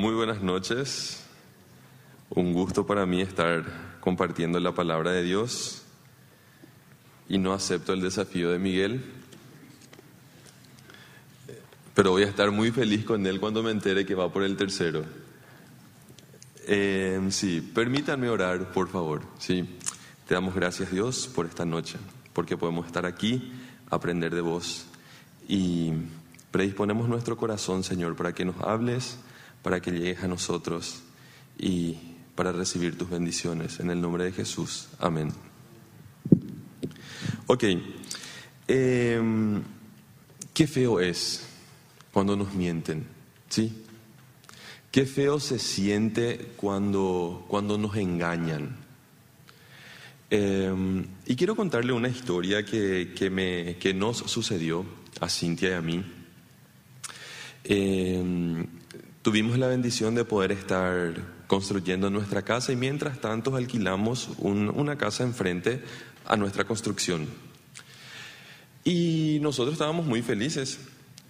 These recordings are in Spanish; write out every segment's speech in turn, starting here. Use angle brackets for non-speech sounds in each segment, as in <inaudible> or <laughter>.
Muy buenas noches. Un gusto para mí estar compartiendo la palabra de Dios y no acepto el desafío de Miguel, pero voy a estar muy feliz con él cuando me entere que va por el tercero. Eh, sí, permítanme orar, por favor. Sí, te damos gracias Dios por esta noche, porque podemos estar aquí, aprender de vos y predisponemos nuestro corazón, Señor, para que nos hables, para que llegues a nosotros y para recibir tus bendiciones. En el nombre de Jesús. Amén. Ok. Em, qué feo es cuando nos mienten, ¿sí? Qué feo se siente cuando, cuando nos engañan. Em, y quiero contarle una historia que, que, me, que nos sucedió a Cintia y a mí. Em, tuvimos la bendición de poder estar construyendo nuestra casa y mientras tanto alquilamos una casa enfrente a nuestra construcción. Y nosotros estábamos muy felices.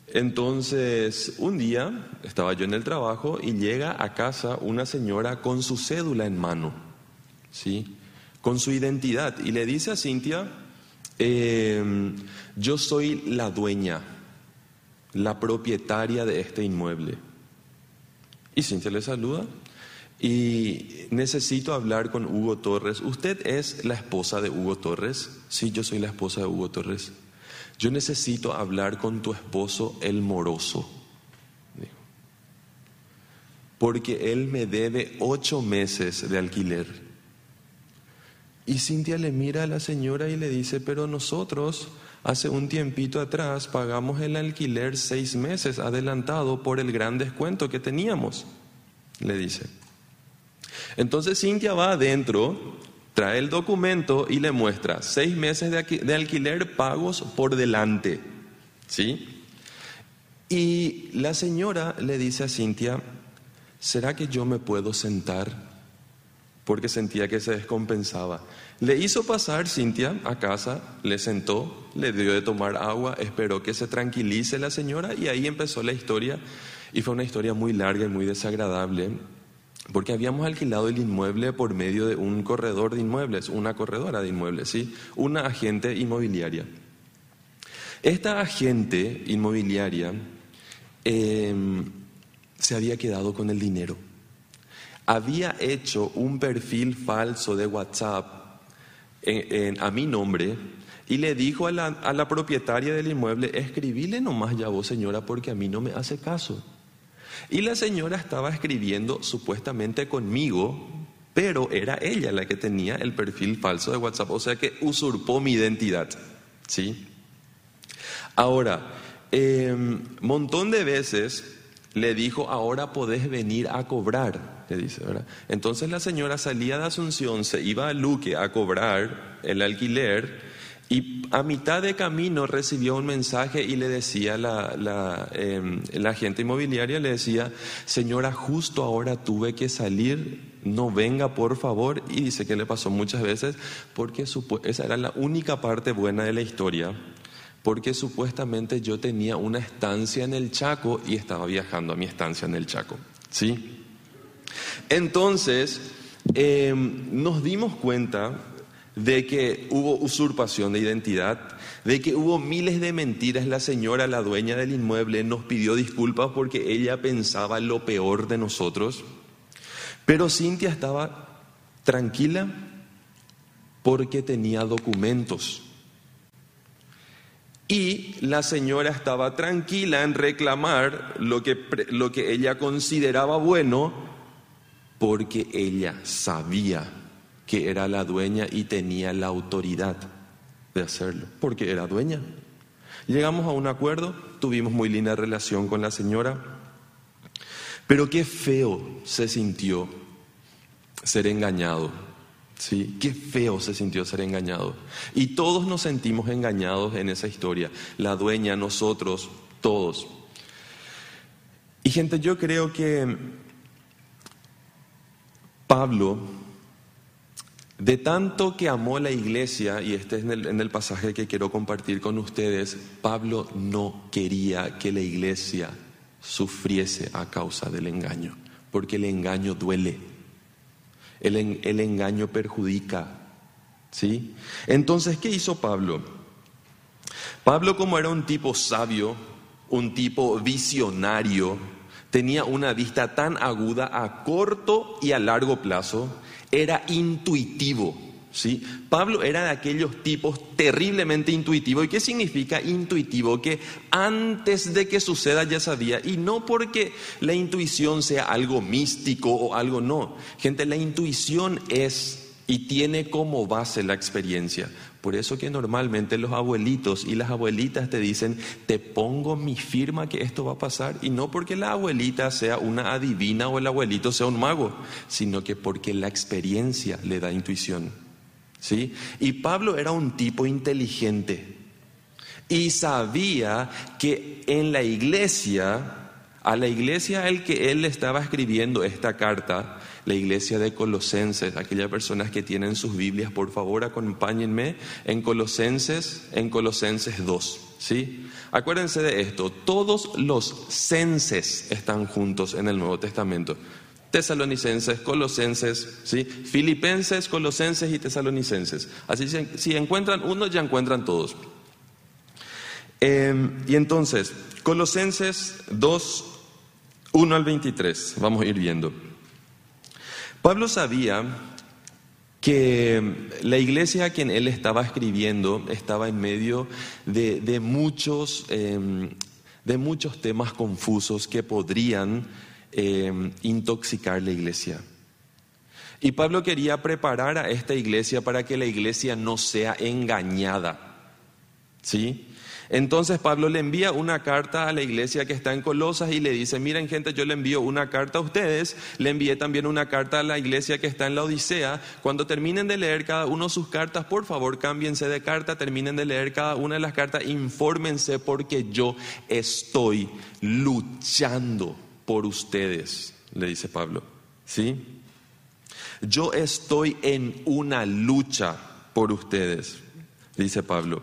Entonces, un día estaba yo en el trabajo y llega a casa una señora con su cédula en mano, ¿sí? Con su identidad y le dice a Cintia, em, yo soy la dueña, la propietaria de este inmueble. Y Cintia le saluda y necesito hablar con Hugo Torres. ¿Usted es la esposa de Hugo Torres? Sí, yo soy la esposa de Hugo Torres. Yo necesito hablar con tu esposo, el moroso. Porque él me debe ocho meses de alquiler. Y Cintia le mira a la señora y le dice, pero nosotros hace un tiempito atrás pagamos el alquiler seis meses adelantado por el gran descuento que teníamos, le dice. Entonces Cintia va adentro, trae el documento y le muestra seis meses de alquiler pagos por delante. ¿Sí? Y la señora le dice a Cintia, ¿será que yo me puedo sentar? Porque sentía que se descompensaba. Le hizo pasar Cintia a casa, le sentó, le dio de tomar agua, esperó que se tranquilice la señora y ahí empezó la historia. Y fue una historia muy larga y muy desagradable porque habíamos alquilado el inmueble por medio de un corredor de inmuebles, una corredora de inmuebles, ¿sí? Una agente inmobiliaria. Esta agente inmobiliaria em, se había quedado con el dinero. Había hecho un perfil falso de WhatsApp a mi nombre y le dijo a la, a la propietaria del inmueble, escribile nomás ya vos señora porque a mí no me hace caso. Y la señora estaba escribiendo supuestamente conmigo, pero era ella la que tenía el perfil falso de WhatsApp, o sea que usurpó mi identidad. ¿Sí? Ahora, eh, montón de veces le dijo, ahora podés venir a cobrar, le dice, ¿verdad? Entonces la señora salía de Asunción, se iba a Luque a cobrar el alquiler y a mitad de camino recibió un mensaje y le decía la, la, em, la agente inmobiliaria, le decía, señora, justo ahora tuve que salir, no venga por favor. Y dice que le pasó muchas veces porque esa era la única parte buena de la historia, porque supuestamente yo tenía una estancia en el Chaco y estaba viajando a mi estancia en el Chaco. ¿Sí? Entonces, em, nos dimos cuenta de que hubo usurpación de identidad, de que hubo miles de mentiras. La señora, la dueña del inmueble, nos pidió disculpas porque ella pensaba lo peor de nosotros. Pero Cintia estaba tranquila porque tenía documentos. Y la señora estaba tranquila en reclamar lo que, lo que ella consideraba bueno porque ella sabía que era la dueña y tenía la autoridad de hacerlo, porque era dueña. Llegamos a un acuerdo, tuvimos muy linda relación con la señora, pero qué feo se sintió ser engañado. ¿Sí? Qué feo se sintió ser engañado. Y todos nos sentimos engañados en esa historia. La dueña, nosotros, todos. Y gente, yo creo que Pablo de tanto que amó la iglesia, y este es el, en el, pasaje que quiero compartir con ustedes, Pablo no quería que la iglesia sufriese a causa del engaño. porque el engaño duele, el, el engaño perjudica. ¿sí? Entonces, ¿qué hizo Pablo? Pablo como era un tipo sabio, un tipo visionario, tenía una vista tan aguda a corto y a largo plazo, era intuitivo. ¿Sí? Pablo era de aquellos tipos terriblemente intuitivos. ¿Y qué significa intuitivo? Que antes de que suceda ya sabía, y no porque la intuición sea algo místico o algo no. Gente, la intuición es y tiene como base la experiencia. Por eso que normalmente los abuelitos y las abuelitas te dicen, te pongo mi firma que esto va a pasar, y no porque la abuelita sea una adivina o el abuelito sea un mago, sino que porque la experiencia le da intuición. ¿Sí? Y Pablo era un tipo inteligente y sabía que en la iglesia, a la iglesia al que él estaba escribiendo esta carta, la iglesia de Colosenses, aquellas personas que tienen sus Biblias, por favor acompáñenme en Colosenses, en Colosenses 2. ¿sí? Acuérdense de esto, todos los censes están juntos en el Nuevo Testamento. Tesalonicenses, Colosenses, ¿sí? Filipenses, Colosenses y Tesalonicenses. Así si encuentran uno, ya encuentran todos. Em, y entonces, Colosenses 2, 1 al 23, vamos a ir viendo. Pablo sabía que la iglesia a quien él estaba escribiendo estaba en medio de, muchos, em, de muchos temas confusos que podrían em, intoxicar la iglesia. Y Pablo quería preparar a esta iglesia para que la iglesia no sea engañada. ¿Sí? Entonces Pablo le envía una carta a la iglesia que está en Colosas y le dice, miren gente, yo le envío una carta a ustedes, le envié también una carta a la iglesia que está en la Odisea. Cuando terminen de leer cada uno sus cartas, por favor cámbiense de carta, terminen de leer cada una de las cartas, infórmense porque yo estoy luchando por ustedes, le dice Pablo. ¿Sí? Yo estoy en una lucha por ustedes, dice Pablo.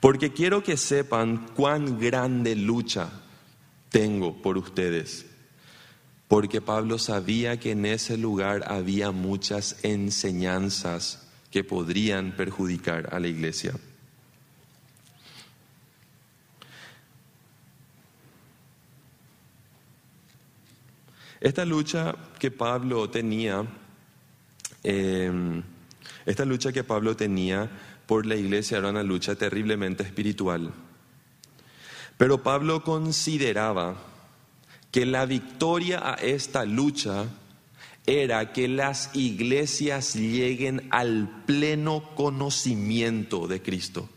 Porque quiero que sepan cuán grande lucha tengo por ustedes. Porque Pablo sabía que en ese lugar había muchas enseñanzas que podrían perjudicar a la iglesia. Esta lucha que Pablo tenía, eh, esta lucha que Pablo tenía por la iglesia era una lucha terriblemente espiritual. Pero Pablo consideraba que la victoria a esta lucha era que las iglesias lleguen al pleno conocimiento de Cristo.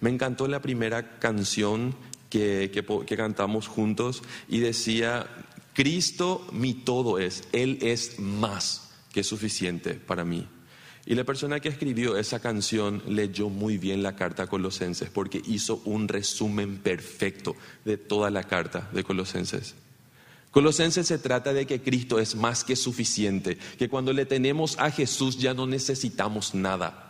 Me encantó la primera canción que, que, cantamos juntos y decía, Cristo mi todo es, Él es más que suficiente para mí. Y la persona que escribió esa canción leyó muy bien la carta a Colosenses porque hizo un resumen perfecto de toda la carta de Colosenses. Colosenses se trata de que Cristo es más que suficiente, que cuando le tenemos a Jesús ya no necesitamos nada.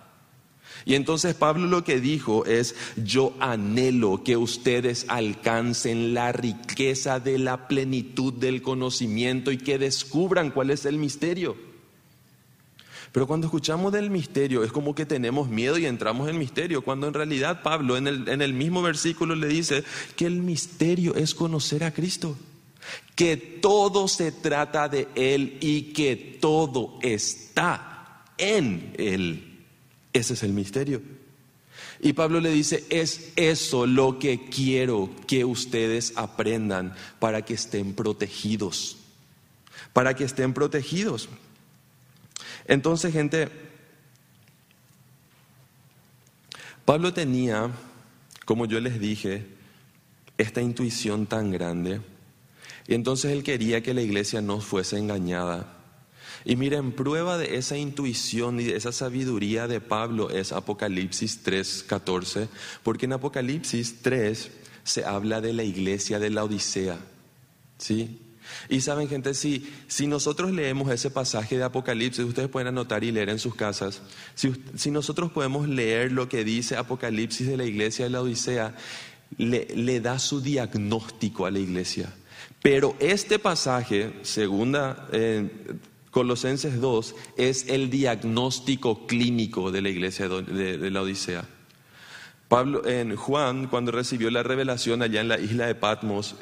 Y entonces Pablo lo que dijo es, yo anhelo que ustedes alcancen la riqueza de la plenitud del conocimiento y que descubran cuál es el misterio. Pero cuando escuchamos del misterio es como que tenemos miedo y entramos en misterio, cuando en realidad Pablo en el, en el mismo versículo le dice que el misterio es conocer a Cristo, que todo se trata de Él y que todo está en Él. Ese es el misterio. Y Pablo le dice, es eso lo que quiero que ustedes aprendan para que estén protegidos, para que estén protegidos. Entonces, gente, Pablo tenía, como yo les dije, esta intuición tan grande. Y entonces él quería que la iglesia no fuese engañada. Y miren, prueba de esa intuición y de esa sabiduría de Pablo es Apocalipsis 3:14, porque en Apocalipsis 3 se habla de la iglesia de la Odisea. ¿Sí? Y saben, gente, si, si nosotros leemos ese pasaje de Apocalipsis, ustedes pueden anotar y leer en sus casas, si, si nosotros podemos leer lo que dice Apocalipsis de la iglesia de la Odisea, le, le da su diagnóstico a la iglesia Pero este pasaje, segunda eh, Colosenses 2, es el diagnóstico clínico de la iglesia de, la Odisea. Pablo, en Juan, cuando recibió la revelación allá en la isla de Patmos,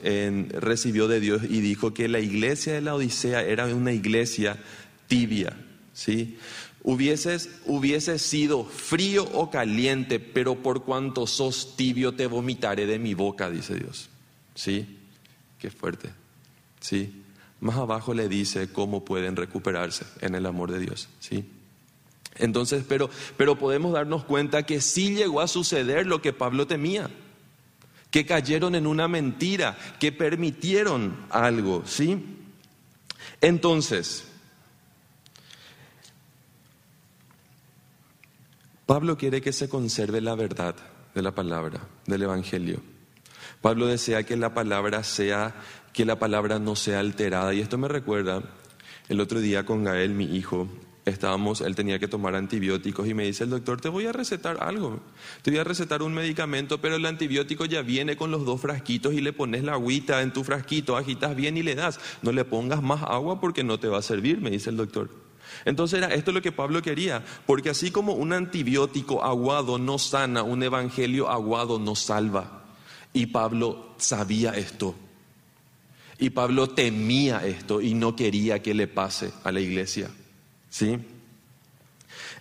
recibió de Dios y dijo que la iglesia de la Odisea era una iglesia tibia, ¿sí? Hubieses, hubiese sido frío o caliente, pero por cuanto sos tibio te vomitaré de mi boca, dice Dios. ¿Sí? Qué fuerte. ¿Sí? Más abajo le dice cómo pueden recuperarse en el amor de Dios. ¿Sí? Entonces, pero, pero podemos darnos cuenta que sí llegó a suceder lo que Pablo temía, que cayeron en una mentira, que permitieron algo, ¿sí? Entonces, Pablo quiere que se conserve la verdad de la palabra, del Evangelio. Pablo desea que la palabra sea, que la palabra no sea alterada. Y esto me recuerda el otro día con Gael, mi hijo, estábamos, él tenía que tomar antibióticos y me dice el doctor, te voy a recetar algo, te voy a recetar un medicamento, pero el antibiótico ya viene con los dos frasquitos y le pones la agüita en tu frasquito, agitas bien y le das, no le pongas más agua porque no te va a servir, me dice el doctor. Entonces era esto lo que Pablo quería, porque así como un antibiótico aguado no sana, un evangelio aguado no salva. Y Pablo sabía esto. Y Pablo temía esto y no quería que le pase a la iglesia. ¿Sí?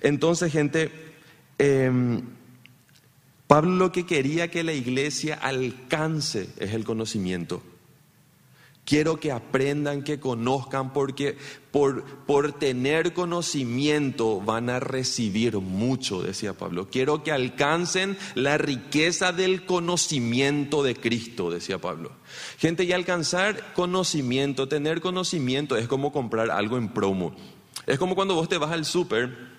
Entonces, gente, em, Pablo lo que quería que la iglesia alcance es el conocimiento. Quiero que aprendan, que conozcan, porque por, por, tener conocimiento van a recibir mucho, decía Pablo. Quiero que alcancen la riqueza del conocimiento de Cristo, decía Pablo. Gente, y alcanzar conocimiento, tener conocimiento es como comprar algo en promo. Es como cuando vos te vas al súper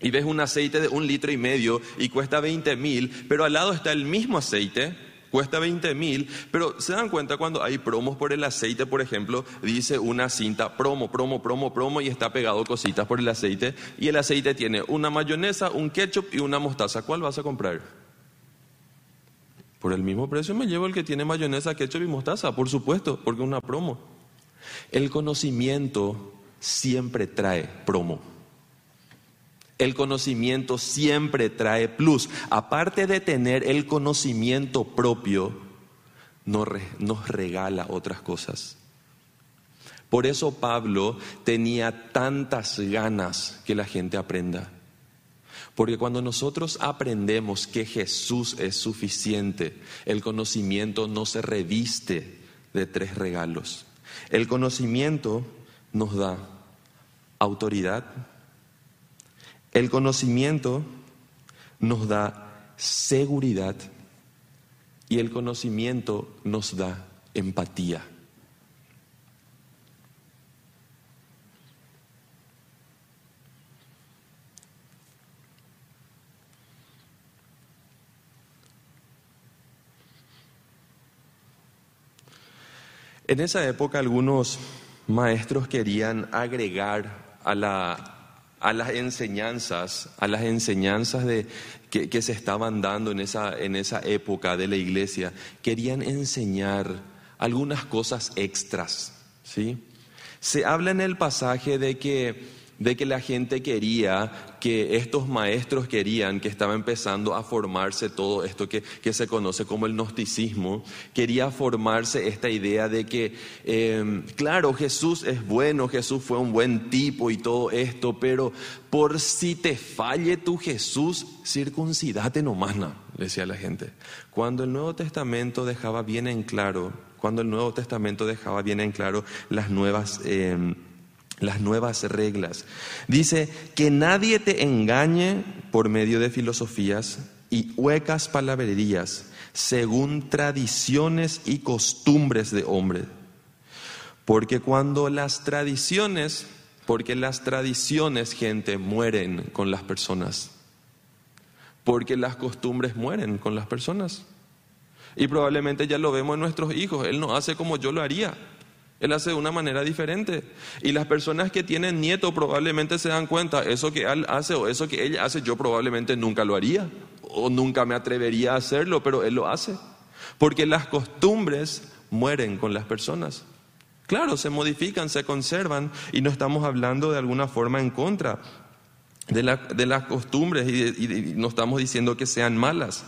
y ves un aceite de un litro y medio y cuesta 20 mil, pero al lado está el mismo aceite, cuesta 20 mil, pero se dan cuenta cuando hay promos por el aceite, por ejemplo, dice una cinta promo, promo, promo, promo y está pegado cositas por el aceite y el aceite tiene una mayonesa, un ketchup y una mostaza. ¿Cuál vas a comprar? Por el mismo precio me llevo el que tiene mayonesa, ketchup y mostaza, por supuesto, porque es una promo. El conocimiento siempre trae promo. El conocimiento siempre trae plus. Aparte de tener el conocimiento propio, nos regala otras cosas. Por eso Pablo tenía tantas ganas que la gente aprenda. Porque cuando nosotros aprendemos que Jesús es suficiente, el conocimiento no se reviste de tres regalos. El conocimiento nos da autoridad. El conocimiento nos da seguridad y el conocimiento nos da empatía. En esa época algunos maestros querían agregar a, la, a las enseñanzas, a las enseñanzas de, que, se estaban dando en esa, en esa época de la iglesia, querían enseñar algunas cosas extras. ¿sí? Se habla en el pasaje de que de que la gente quería, que estos maestros querían, que estaba empezando a formarse todo esto que, se conoce como el gnosticismo, quería formarse esta idea de que, em, claro, Jesús es bueno, Jesús fue un buen tipo y todo esto, pero por si te falle tu Jesús, circuncidate nomás, no, decía la gente. Cuando el Nuevo Testamento dejaba bien en claro, cuando el Nuevo Testamento dejaba bien en claro las nuevas... Em, las nuevas reglas. Dice que nadie te engañe por medio de filosofías y huecas palabrerías, según tradiciones y costumbres de hombre. Porque cuando las tradiciones, porque las tradiciones, gente, mueren con las personas. Porque las costumbres mueren con las personas. Y probablemente ya lo vemos en nuestros hijos. Él no hace como yo lo haría. Él hace de una manera diferente. Y las personas que tienen nietos probablemente se dan cuenta, eso que él hace o eso que ella hace, yo probablemente nunca lo haría o nunca me atrevería a hacerlo, pero él lo hace. Porque las costumbres mueren con las personas. Claro, se modifican, se conservan y no estamos hablando de alguna forma en contra de, las costumbres y no estamos diciendo que sean malas,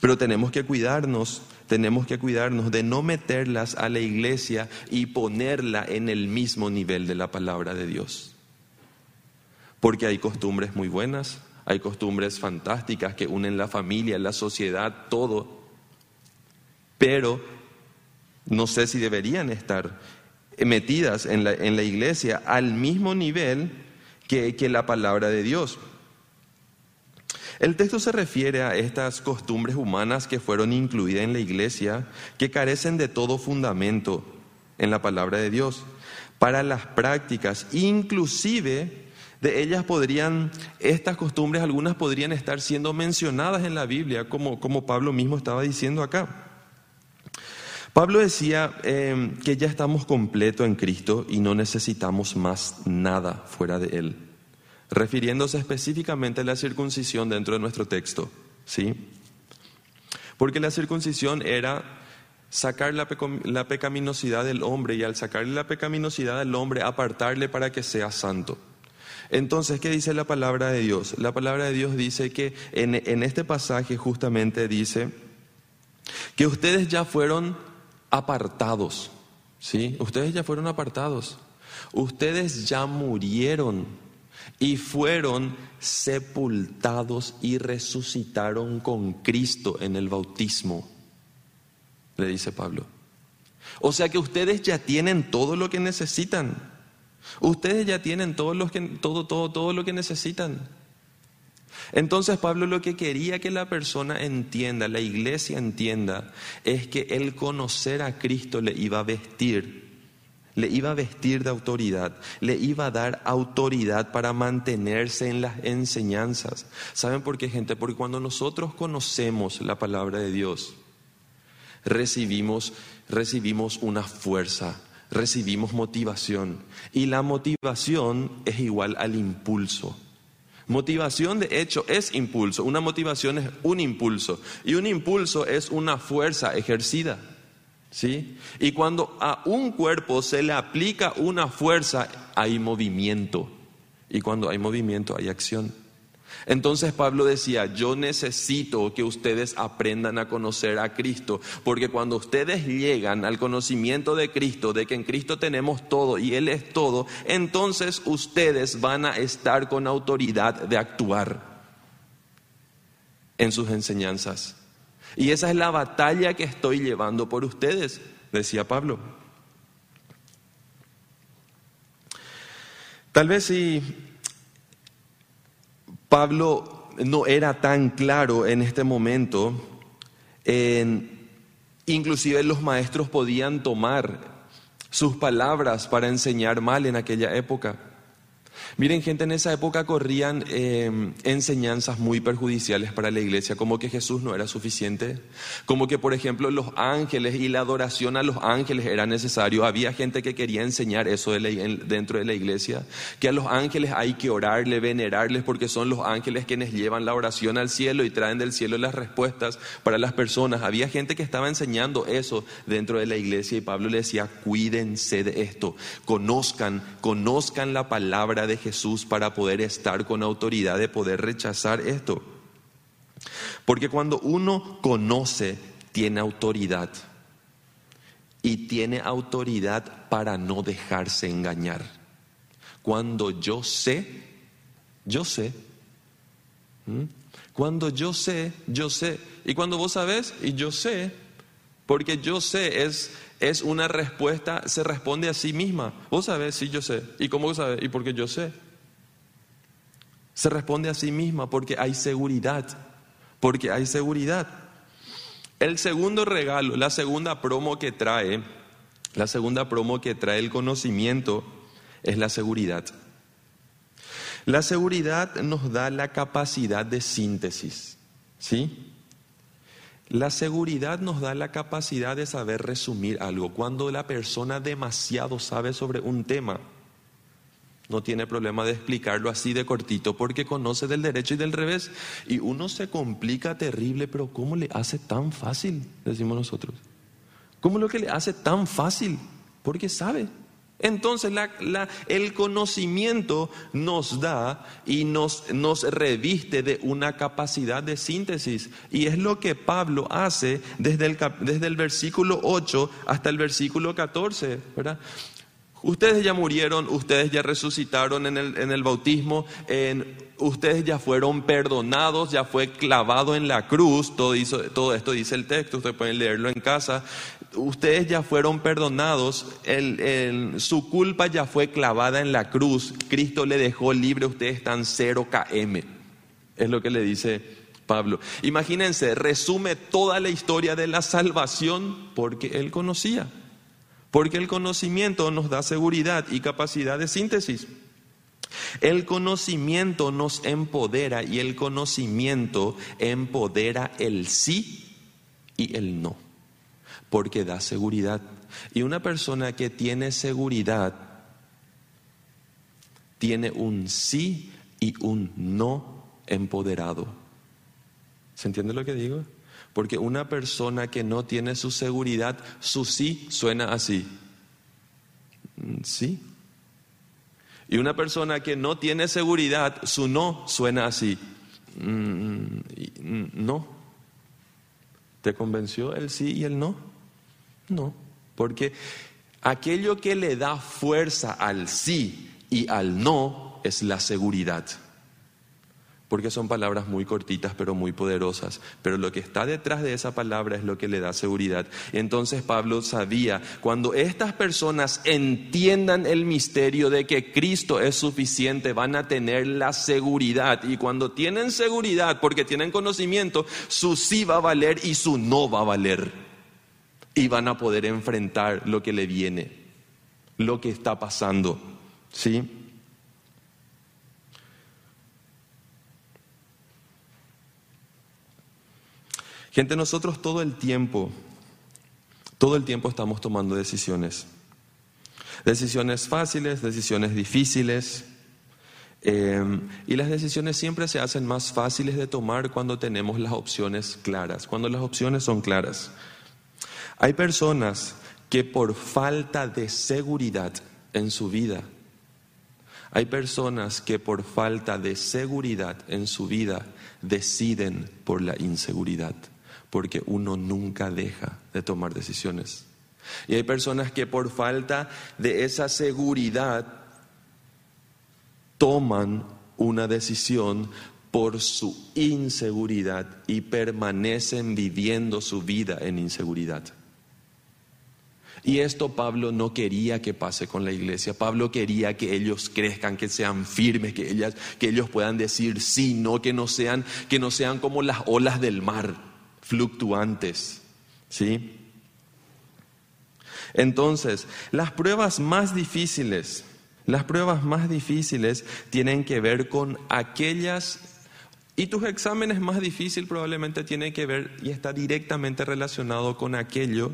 pero tenemos que cuidarnos, tenemos que cuidarnos de no meterlas a la iglesia y ponerla en el mismo nivel de la palabra de Dios. Porque hay costumbres muy buenas, hay costumbres fantásticas que unen la familia, la sociedad, todo. Pero no sé si deberían estar metidas en la, en la iglesia al mismo nivel que, que la palabra de Dios. El texto se refiere a estas costumbres humanas que fueron incluidas en la iglesia, que carecen de todo fundamento en la palabra de Dios. Para las prácticas, inclusive de ellas podrían, estas costumbres, algunas podrían estar siendo mencionadas en la Biblia, como, como Pablo mismo estaba diciendo acá. Pablo decía em, que ya estamos completos en Cristo y no necesitamos más nada fuera de Él, refiriéndose específicamente a la circuncisión dentro de nuestro texto, ¿sí? Porque la circuncisión era sacar la, la pecaminosidad del hombre y al sacarle la pecaminosidad del hombre apartarle para que sea santo. Entonces, ¿qué dice la palabra de Dios? La palabra de Dios dice que en, en este pasaje justamente dice que ustedes ya fueron apartados. ¿Sí? Ustedes ya fueron apartados. Ustedes ya murieron y fueron sepultados y resucitaron con Cristo en el bautismo, le dice Pablo. O sea que ustedes ya tienen todo lo que necesitan. Ustedes ya tienen todo lo que, todo, todo, todo lo que necesitan. Entonces Pablo lo que quería que la persona entienda, la iglesia entienda, es que el conocer a Cristo le iba a vestir, le iba a vestir de autoridad, le iba a dar autoridad para mantenerse en las enseñanzas. ¿Saben por qué, gente? Porque cuando nosotros conocemos la palabra de Dios, recibimos, recibimos una fuerza, recibimos motivación. Y la motivación es igual al impulso. Motivación de hecho es impulso, una motivación es un impulso y un impulso es una fuerza ejercida. ¿Sí? Y cuando a un cuerpo se le aplica una fuerza, hay movimiento. Y cuando hay movimiento, hay acción. Entonces Pablo decía, yo necesito que ustedes aprendan a conocer a Cristo, porque cuando ustedes llegan al conocimiento de Cristo, de que en Cristo tenemos todo y Él es todo, entonces ustedes van a estar con autoridad de actuar en sus enseñanzas. Y esa es la batalla que estoy llevando por ustedes, decía Pablo. Tal vez si Pablo no era tan claro en este momento, inclusive los maestros podían tomar sus palabras para enseñar mal en aquella época. Miren, gente, en esa época corrían em, enseñanzas muy perjudiciales para la iglesia, como que Jesús no era suficiente, como que, por ejemplo, los ángeles y la adoración a los ángeles era necesario. Había gente que quería enseñar eso dentro de la iglesia, que a los ángeles hay que orarle, venerarles, porque son los ángeles quienes llevan la oración al cielo y traen del cielo las respuestas para las personas. Había gente que estaba enseñando eso dentro de la iglesia y Pablo le decía, cuídense de esto, conozcan, conozcan la palabra de Jesús para poder estar con autoridad de poder rechazar esto. Porque cuando uno conoce, tiene autoridad. Y tiene autoridad para no dejarse engañar. Cuando yo sé, yo sé. ¿Mm? Cuando yo sé, yo sé. Y cuando vos sabes, y yo sé, porque yo sé es, es una respuesta, se responde a sí misma. Vos sabés, sí, yo sé. ¿Y cómo sabés? Y porque yo sé. Se responde a sí misma porque hay seguridad. Porque hay seguridad. El segundo regalo, la segunda promo que trae, la segunda promo que trae el conocimiento es la seguridad. La seguridad nos da la capacidad de síntesis. ¿Sí? La seguridad nos da la capacidad de saber resumir algo. Cuando la persona demasiado sabe sobre un tema, no tiene problema de explicarlo así de cortito porque conoce del derecho y del revés. Y uno se complica terrible, pero ¿cómo le hace tan fácil? Decimos nosotros. ¿Cómo lo que le hace tan fácil? Porque sabe. Entonces el conocimiento nos da y nos, nos reviste de una capacidad de síntesis. Y es lo que Pablo hace desde el, desde el versículo 8 hasta el versículo 14. ¿verdad? Ustedes ya murieron, ustedes ya resucitaron en el, en el bautismo, ustedes ya fueron perdonados, ya fue clavado en la cruz, todo, todo esto dice el texto, ustedes pueden leerlo en casa, ustedes ya fueron perdonados, su culpa ya fue clavada en la cruz, Cristo le dejó libre, ustedes están 0 km, es lo que le dice Pablo. Imagínense, resume toda la historia de la salvación porque él conocía. Porque el conocimiento nos da seguridad y capacidad de síntesis. El conocimiento nos empodera y el conocimiento empodera el sí y el no, porque da seguridad. Y una persona que tiene seguridad tiene un sí y un no empoderado. ¿Se entiende lo que digo? Porque una persona que no tiene su seguridad, su sí suena así. Mm, sí. Y una persona que no tiene seguridad, su no suena así. Mm, mm, no. ¿Te convenció el sí y el no? No. Porque aquello que le da fuerza al sí y al no es la seguridad porque son palabras muy cortitas pero muy poderosas. Pero lo que está detrás de esa palabra es lo que le da seguridad. Entonces Pablo sabía, cuando estas personas entiendan el misterio de que Cristo es suficiente, van a tener la seguridad. Y cuando tienen seguridad, porque tienen conocimiento, su sí va a valer y su no va a valer. Y van a poder enfrentar lo que le viene, lo que está pasando. ¿Sí? Gente, nosotros todo el tiempo, todo el tiempo estamos tomando decisiones. Decisiones fáciles, decisiones difíciles. Eh, y las decisiones siempre se hacen más fáciles de tomar cuando tenemos las opciones claras, cuando las opciones son claras. Hay personas que por falta de seguridad en su vida, hay personas que por falta de seguridad en su vida deciden por la inseguridad porque uno nunca deja de tomar decisiones. Y hay personas que por falta de esa seguridad toman una decisión por su inseguridad y permanecen viviendo su vida en inseguridad. Y esto Pablo no quería que pase con la iglesia. Pablo quería que ellos crezcan, que sean firmes, que, ellas, que ellos puedan decir sí, no, que no sean, que no sean como las olas del mar fluctuantes. ¿Sí? Entonces, las pruebas más difíciles, las pruebas más difíciles tienen que ver con aquellas y tus exámenes más difíciles probablemente tienen que ver y está directamente relacionado con aquello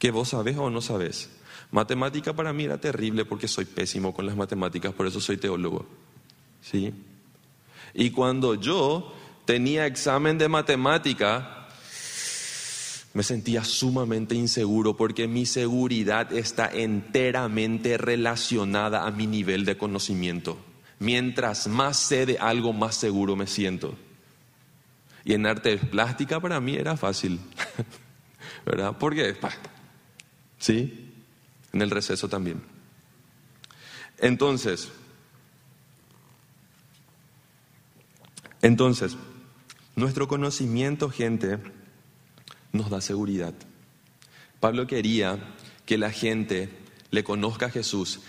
que vos sabés o no sabés. Matemática para mí era terrible porque soy pésimo con las matemáticas, por eso soy teólogo. ¿Sí? Y cuando yo tenía examen de matemática, me sentía sumamente inseguro porque mi seguridad está enteramente relacionada a mi nivel de conocimiento. Mientras más sé de algo, más seguro me siento. Y en arte plástica para mí era fácil, <laughs> ¿verdad? Porque, ¿sí? En el receso también. Entonces, entonces, nuestro conocimiento, gente, nos da seguridad. Pablo quería que la gente le conozca a Jesús,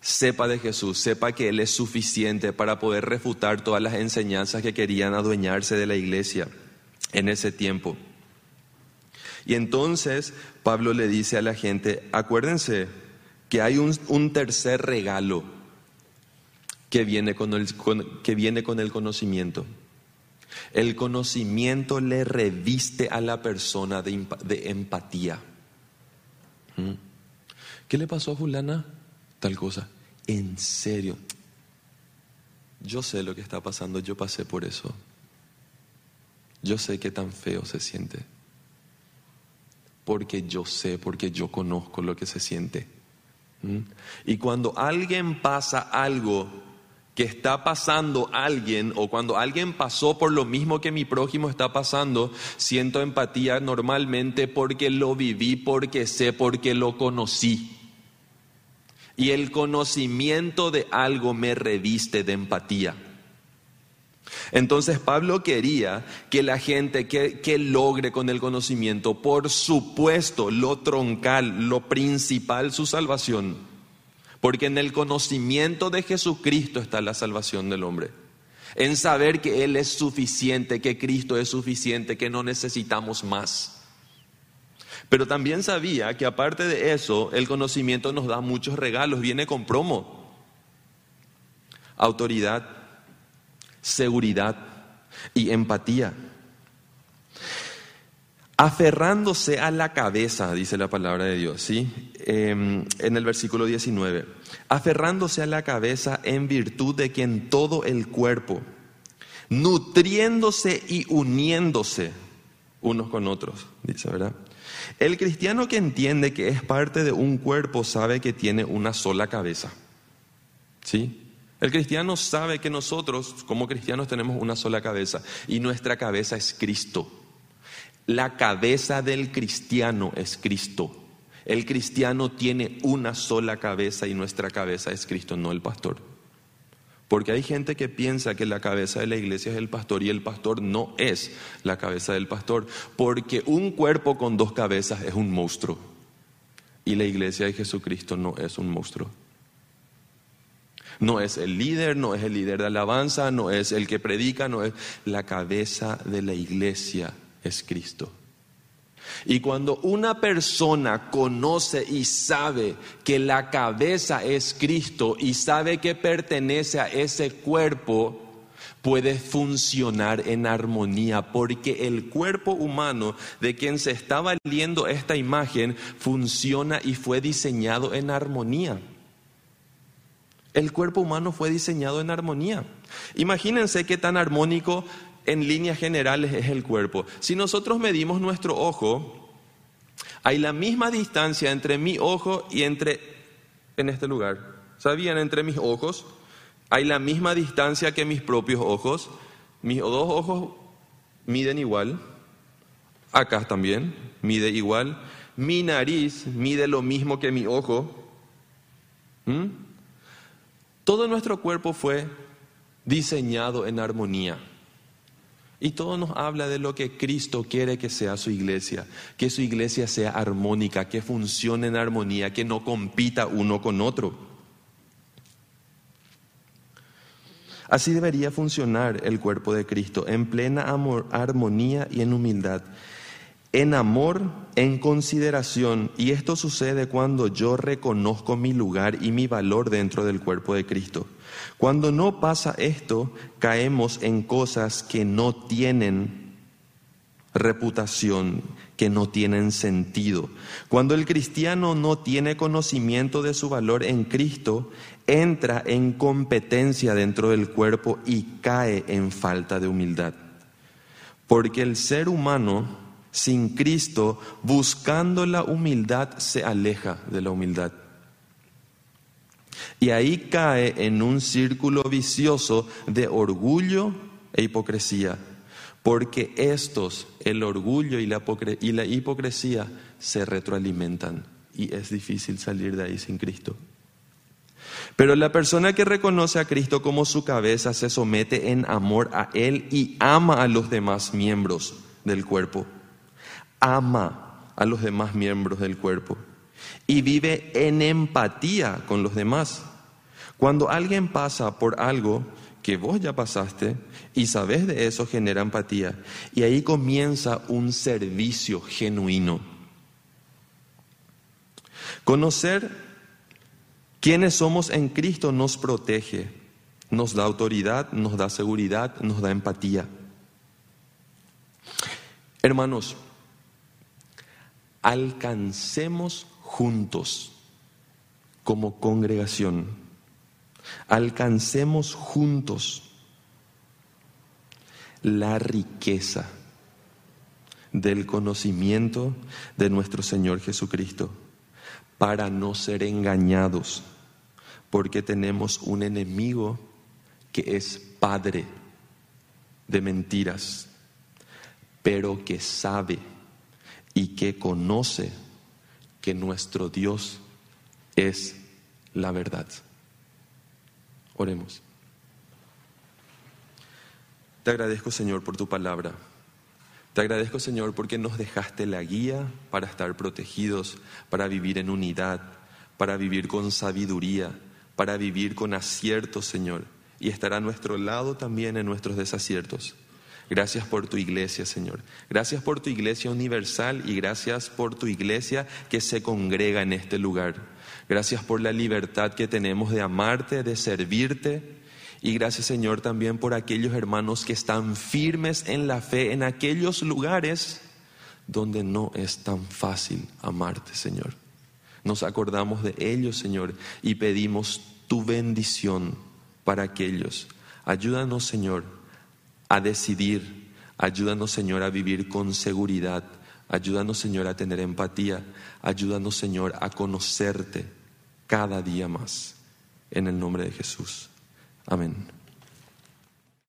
sepa de Jesús, sepa que Él es suficiente para poder refutar todas las enseñanzas que querían adueñarse de la iglesia en ese tiempo. Y entonces Pablo le dice a la gente, acuérdense que hay un, tercer regalo que viene con el, que viene con el conocimiento. El conocimiento le reviste a la persona de, empatía. ¿Mm? ¿Qué le pasó a fulana? Tal cosa. En serio. Yo sé lo que está pasando, yo pasé por eso. Yo sé qué tan feo se siente. Porque yo sé, porque yo conozco lo que se siente. ¿Mm? Y cuando alguien pasa algo que está pasando alguien o cuando alguien pasó por lo mismo que mi prójimo está pasando, siento empatía normalmente porque lo viví, porque sé, porque lo conocí. Y el conocimiento de algo me reviste de empatía. Entonces Pablo quería que la gente que, que, logre con el conocimiento, por supuesto, lo troncal, lo principal, su salvación porque en el conocimiento de Jesucristo está la salvación del hombre. En saber que Él es suficiente, que Cristo es suficiente, que no necesitamos más. Pero también sabía que aparte de eso, el conocimiento nos da muchos regalos, viene con promo. Autoridad, seguridad y empatía aferrándose a la cabeza, dice la palabra de Dios, ¿sí? Em, en el versículo 19, aferrándose a la cabeza en virtud de que en todo el cuerpo, nutriéndose y uniéndose unos con otros, dice, ¿verdad? El cristiano que entiende que es parte de un cuerpo sabe que tiene una sola cabeza, ¿sí? El cristiano sabe que nosotros como cristianos tenemos una sola cabeza y nuestra cabeza es Cristo. La cabeza del cristiano es Cristo. El cristiano tiene una sola cabeza y nuestra cabeza es Cristo, no el pastor. Porque hay gente que piensa que la cabeza de la iglesia es el pastor y el pastor no es la cabeza del pastor. Porque un cuerpo con dos cabezas es un monstruo. Y la iglesia de Jesucristo no es un monstruo. No es el líder, no es el líder de alabanza, no es el que predica, no es la cabeza de la iglesia es Cristo. Y cuando una persona conoce y sabe que la cabeza es Cristo y sabe que pertenece a ese cuerpo, puede funcionar en armonía, porque el cuerpo humano de quien se está valiendo esta imagen funciona y fue diseñado en armonía. El cuerpo humano fue diseñado en armonía. Imagínense qué tan armónico en líneas generales es el cuerpo. Si nosotros medimos nuestro ojo, hay la misma distancia entre mi ojo y entre, en este lugar, ¿sabían? Entre mis ojos, hay la misma distancia que mis propios ojos. Mis dos ojos miden igual, acá también mide igual. Mi nariz mide lo mismo que mi ojo. ¿Mm? Todo nuestro cuerpo fue diseñado en armonía. Y todo nos habla de lo que Cristo quiere que sea su iglesia, que su iglesia sea armónica, que funcione en armonía, que no compita uno con otro. Así debería funcionar el cuerpo de Cristo, en plena armonía y en humildad, en amor, en consideración. Y esto sucede cuando yo reconozco mi lugar y mi valor dentro del cuerpo de Cristo. Cuando no pasa esto, caemos en cosas que no tienen reputación, que no tienen sentido. Cuando el cristiano no tiene conocimiento de su valor en Cristo, entra en competencia dentro del cuerpo y cae en falta de humildad. Porque el ser humano sin Cristo, buscando la humildad, se aleja de la humildad. Y ahí cae en un círculo vicioso de orgullo e hipocresía, porque estos, el orgullo y la, y la hipocresía, se retroalimentan y es difícil salir de ahí sin Cristo. Pero la persona que reconoce a Cristo como su cabeza se somete en amor a Él y ama a los demás miembros del cuerpo. Ama a los demás miembros del cuerpo y vive en empatía con los demás. Cuando alguien pasa por algo que vos ya pasaste y sabes de eso, genera empatía. Y ahí comienza un servicio genuino. Conocer quiénes somos en Cristo nos protege, nos da autoridad, nos da seguridad, nos da empatía. Hermanos, alcancemos juntos como congregación. Alcancemos juntos la riqueza del conocimiento de nuestro Señor Jesucristo, para no ser engañados, porque tenemos un enemigo que es padre de mentiras, pero que sabe y que conoce que nuestro Dios es la verdad. Oremos. Te agradezco, Señor, por tu palabra. Te agradezco, Señor, porque nos dejaste la guía para estar protegidos, para vivir en unidad, para vivir con sabiduría, para vivir con acierto, Señor, y estar a nuestro lado también en nuestros desaciertos. Gracias por tu iglesia, Señor. Gracias por tu iglesia universal y gracias por tu iglesia que se congrega en este lugar. Gracias por la libertad que tenemos de amarte, de servirte. Y gracias, Señor, también por aquellos hermanos que están firmes en la fe en aquellos lugares donde no es tan fácil amarte, Señor. Nos acordamos de ellos, Señor, y pedimos tu bendición para aquellos. Ayúdanos, Señor, a decidir. Ayúdanos, Señor, a vivir con seguridad. Ayúdanos, Señor, a tener empatía. Ayúdanos, Señor, a conocerte cada día más. En el nombre de Jesús. Amén.